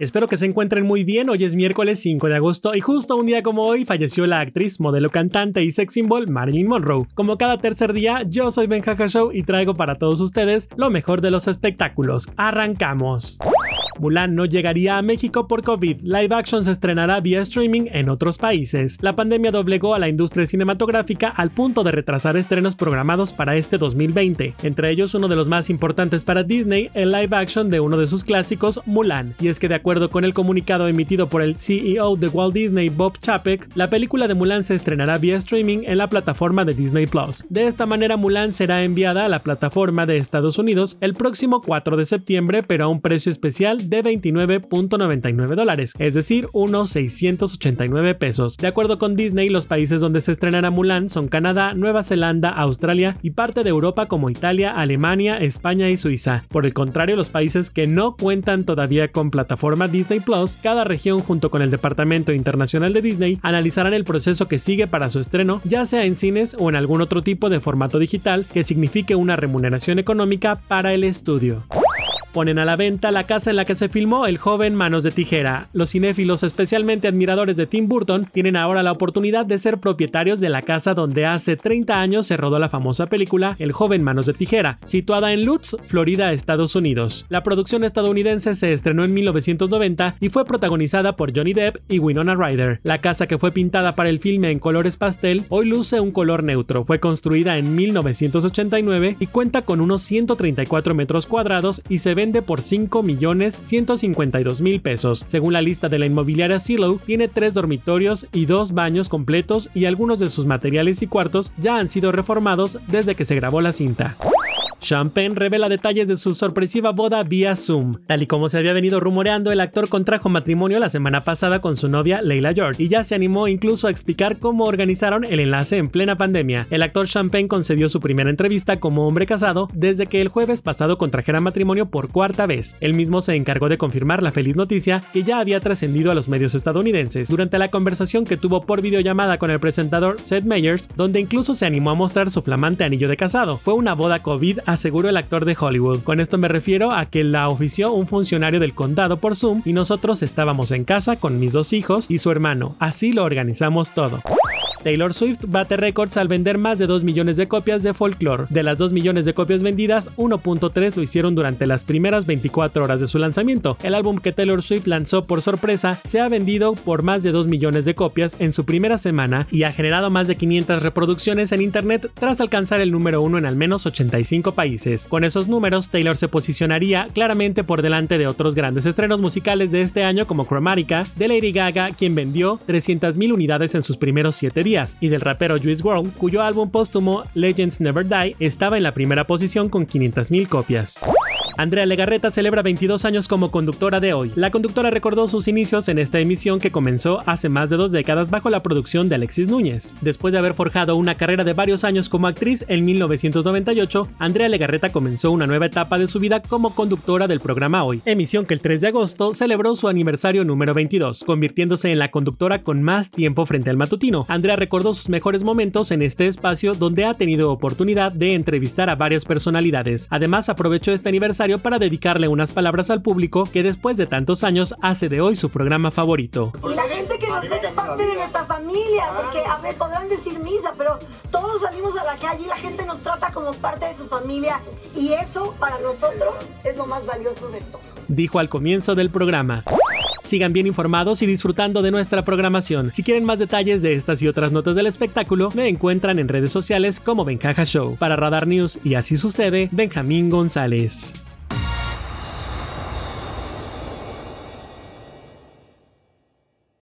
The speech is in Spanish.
Espero que se encuentren muy bien. Hoy es miércoles 5 de agosto y justo un día como hoy falleció la actriz, modelo cantante y sex symbol Marilyn Monroe. Como cada tercer día, yo soy Ben Show y traigo para todos ustedes lo mejor de los espectáculos. Arrancamos. Mulan no llegaría a México por COVID. Live action se estrenará vía streaming en otros países. La pandemia doblegó a la industria cinematográfica al punto de retrasar estrenos programados para este 2020. Entre ellos, uno de los más importantes para Disney, el live action de uno de sus clásicos, Mulan. Y es que de acuerdo con el comunicado emitido por el CEO de Walt Disney, Bob Chapek, la película de Mulan se estrenará vía streaming en la plataforma de Disney Plus. De esta manera, Mulan será enviada a la plataforma de Estados Unidos el próximo 4 de septiembre, pero a un precio especial de 29.99 dólares, es decir, unos 689 pesos. De acuerdo con Disney, los países donde se estrenará Mulan son Canadá, Nueva Zelanda, Australia y parte de Europa como Italia, Alemania, España y Suiza. Por el contrario, los países que no cuentan todavía con plataforma Disney Plus, cada región junto con el Departamento Internacional de Disney analizarán el proceso que sigue para su estreno, ya sea en cines o en algún otro tipo de formato digital que signifique una remuneración económica para el estudio ponen a la venta la casa en la que se filmó El joven Manos de Tijera. Los cinéfilos, especialmente admiradores de Tim Burton, tienen ahora la oportunidad de ser propietarios de la casa donde hace 30 años se rodó la famosa película El joven Manos de Tijera, situada en Lutz, Florida, Estados Unidos. La producción estadounidense se estrenó en 1990 y fue protagonizada por Johnny Depp y Winona Ryder. La casa que fue pintada para el filme en colores pastel hoy luce un color neutro. Fue construida en 1989 y cuenta con unos 134 metros cuadrados y se ve por 5 millones 152 mil pesos. Según la lista de la inmobiliaria Silo, tiene tres dormitorios y dos baños completos y algunos de sus materiales y cuartos ya han sido reformados desde que se grabó la cinta. Champagne revela detalles de su sorpresiva boda vía Zoom. Tal y como se había venido rumoreando, el actor contrajo matrimonio la semana pasada con su novia Leila George y ya se animó incluso a explicar cómo organizaron el enlace en plena pandemia. El actor Champagne concedió su primera entrevista como hombre casado desde que el jueves pasado contrajera matrimonio por cuarta vez. Él mismo se encargó de confirmar la feliz noticia que ya había trascendido a los medios estadounidenses durante la conversación que tuvo por videollamada con el presentador Seth Meyers, donde incluso se animó a mostrar su flamante anillo de casado. Fue una boda COVID aseguró el actor de Hollywood. Con esto me refiero a que la ofició un funcionario del condado por Zoom y nosotros estábamos en casa con mis dos hijos y su hermano. Así lo organizamos todo. Taylor Swift bate récords al vender más de 2 millones de copias de Folklore. De las 2 millones de copias vendidas, 1.3 lo hicieron durante las primeras 24 horas de su lanzamiento. El álbum que Taylor Swift lanzó por sorpresa se ha vendido por más de 2 millones de copias en su primera semana y ha generado más de 500 reproducciones en internet tras alcanzar el número 1 en al menos 85 países. Con esos números, Taylor se posicionaría claramente por delante de otros grandes estrenos musicales de este año como Chromatica, de Lady Gaga, quien vendió 300.000 unidades en sus primeros 7 días y del rapero Juice WRLD, cuyo álbum póstumo Legends Never Die estaba en la primera posición con 500.000 copias. Andrea Legarreta celebra 22 años como conductora de hoy. La conductora recordó sus inicios en esta emisión que comenzó hace más de dos décadas bajo la producción de Alexis Núñez. Después de haber forjado una carrera de varios años como actriz en 1998, Andrea Legarreta comenzó una nueva etapa de su vida como conductora del programa Hoy, emisión que el 3 de agosto celebró su aniversario número 22, convirtiéndose en la conductora con más tiempo frente al matutino. Andrea recordó sus mejores momentos en este espacio donde ha tenido oportunidad de entrevistar a varias personalidades. Además, aprovechó este aniversario para dedicarle unas palabras al público que después de tantos años hace de hoy su programa favorito. Y la gente que nos ve es parte de nuestra familia, porque a ver, podrán decir misa, pero todos salimos a la calle y la gente nos trata como parte de su familia y eso para nosotros es lo más valioso de todo. Dijo al comienzo del programa. Sigan bien informados y disfrutando de nuestra programación. Si quieren más detalles de estas y otras notas del espectáculo, me encuentran en redes sociales como Bencaja Show. Para Radar News y así sucede, Benjamín González.